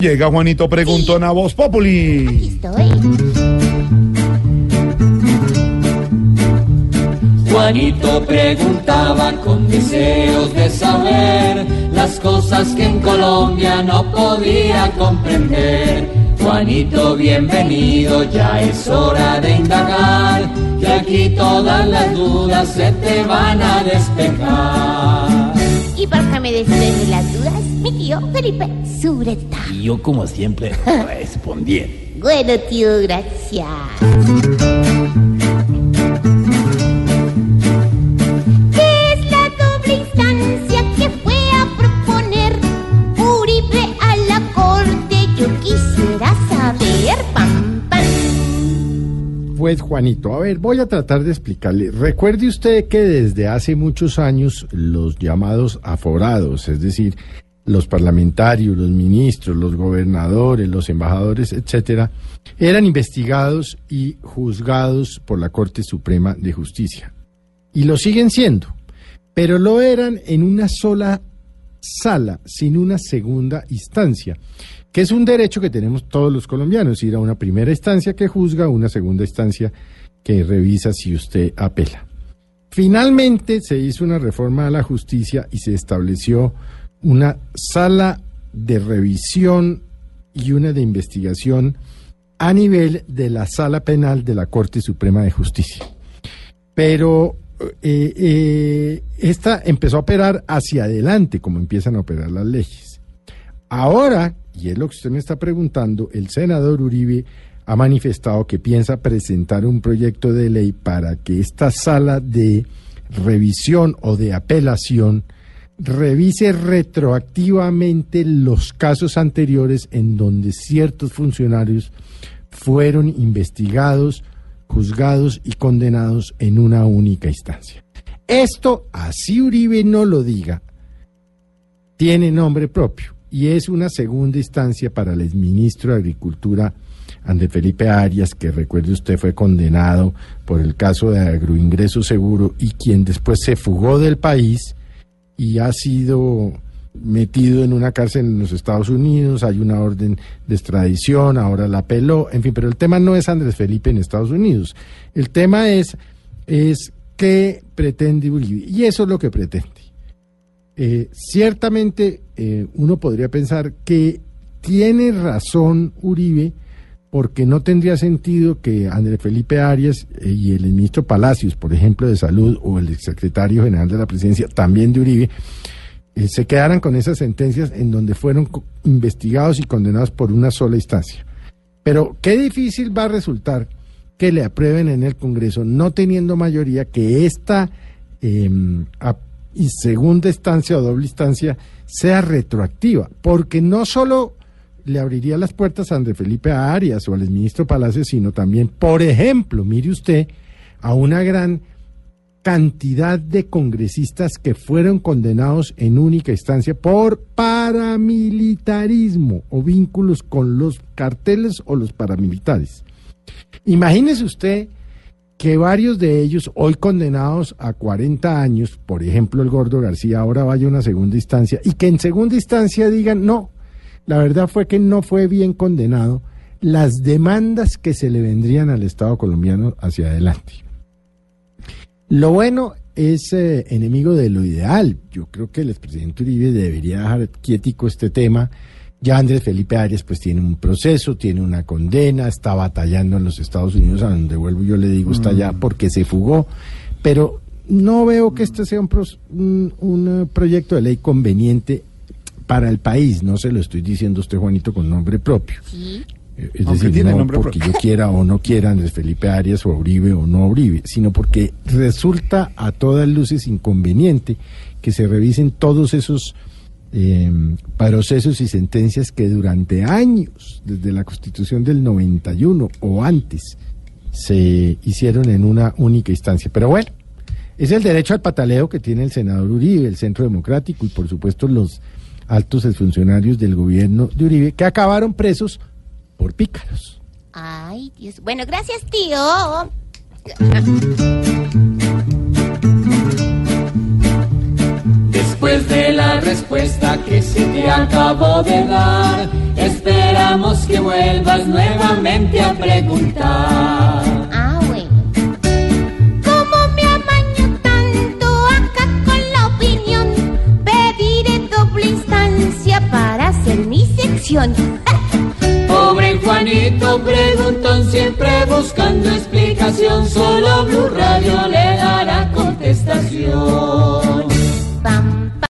Llega Juanito Preguntón a Voz Populi. Juanito preguntaba con deseos de saber las cosas que en Colombia no podía comprender. Juanito, bienvenido, ya es hora de indagar, que aquí todas las dudas se te van a despejar. Me despeje las dudas, mi tío Felipe Sureta. Y yo, como siempre, respondiendo. Bueno, tío, gracias. Juanito, a ver, voy a tratar de explicarle. Recuerde usted que desde hace muchos años los llamados aforados, es decir, los parlamentarios, los ministros, los gobernadores, los embajadores, etcétera, eran investigados y juzgados por la Corte Suprema de Justicia. Y lo siguen siendo, pero lo eran en una sola sala, sin una segunda instancia, que es un derecho que tenemos todos los colombianos, ir a una primera instancia que juzga, una segunda instancia que revisa si usted apela. Finalmente se hizo una reforma a la justicia y se estableció una sala de revisión y una de investigación a nivel de la sala penal de la Corte Suprema de Justicia. Pero eh, eh, esta empezó a operar hacia adelante, como empiezan a operar las leyes. Ahora, y es lo que usted me está preguntando, el senador Uribe ha manifestado que piensa presentar un proyecto de ley para que esta sala de revisión o de apelación revise retroactivamente los casos anteriores en donde ciertos funcionarios fueron investigados, juzgados y condenados en una única instancia. Esto, así Uribe no lo diga, tiene nombre propio y es una segunda instancia para el exministro de Agricultura, Andrés Felipe Arias, que recuerde usted fue condenado por el caso de agroingreso seguro y quien después se fugó del país y ha sido metido en una cárcel en los Estados Unidos, hay una orden de extradición, ahora la apeló, en fin, pero el tema no es Andrés Felipe en Estados Unidos, el tema es, es qué pretende Uribe, y eso es lo que pretende. Eh, ciertamente eh, uno podría pensar que tiene razón Uribe, porque no tendría sentido que Andrés Felipe Arias eh, y el ministro Palacios, por ejemplo, de Salud, o el secretario general de la presidencia, también de Uribe, eh, se quedaran con esas sentencias en donde fueron investigados y condenados por una sola instancia. Pero qué difícil va a resultar que le aprueben en el Congreso, no teniendo mayoría, que esta eh, y segunda instancia o doble instancia sea retroactiva, porque no solo le abriría las puertas a André Felipe Arias o al exministro Palacios, sino también, por ejemplo, mire usted, a una gran cantidad de congresistas que fueron condenados en única instancia por paramilitarismo o vínculos con los carteles o los paramilitares. Imagínese usted que varios de ellos, hoy condenados a 40 años, por ejemplo el Gordo García, ahora vaya a una segunda instancia, y que en segunda instancia digan, no, la verdad fue que no fue bien condenado las demandas que se le vendrían al Estado colombiano hacia adelante. Lo bueno es eh, enemigo de lo ideal. Yo creo que el expresidente Uribe debería dejar quietico este tema. Ya Andrés Felipe Arias pues tiene un proceso, tiene una condena, está batallando en los Estados Unidos, a donde vuelvo yo le digo está allá porque se fugó, pero no veo que este sea un, un, un eh, proyecto de ley conveniente para el país. No se lo estoy diciendo a usted, Juanito, con nombre propio. Sí. Eh, Es decir, no porque yo quiera o no quiera Andrés Felipe Arias o Uribe o no Uribe, sino porque resulta a todas luces inconveniente que se revisen todos esos eh, procesos y sentencias que durante años, desde la constitución del 91 o antes, se hicieron en una única instancia. Pero bueno, es el derecho al pataleo que tiene el senador Uribe, el Centro Democrático y por supuesto los altos funcionarios del gobierno de Uribe que acabaron presos por pícaros. Ay, Dios. Bueno, gracias, tío. de dar. Esperamos que vuelvas nuevamente a preguntar. Ah, bueno. Como me amaño tanto acá con la opinión, pediré doble instancia para hacer mi sección. Pobre Juanito preguntón, siempre buscando explicación, solo Blue Radio le dará contestación.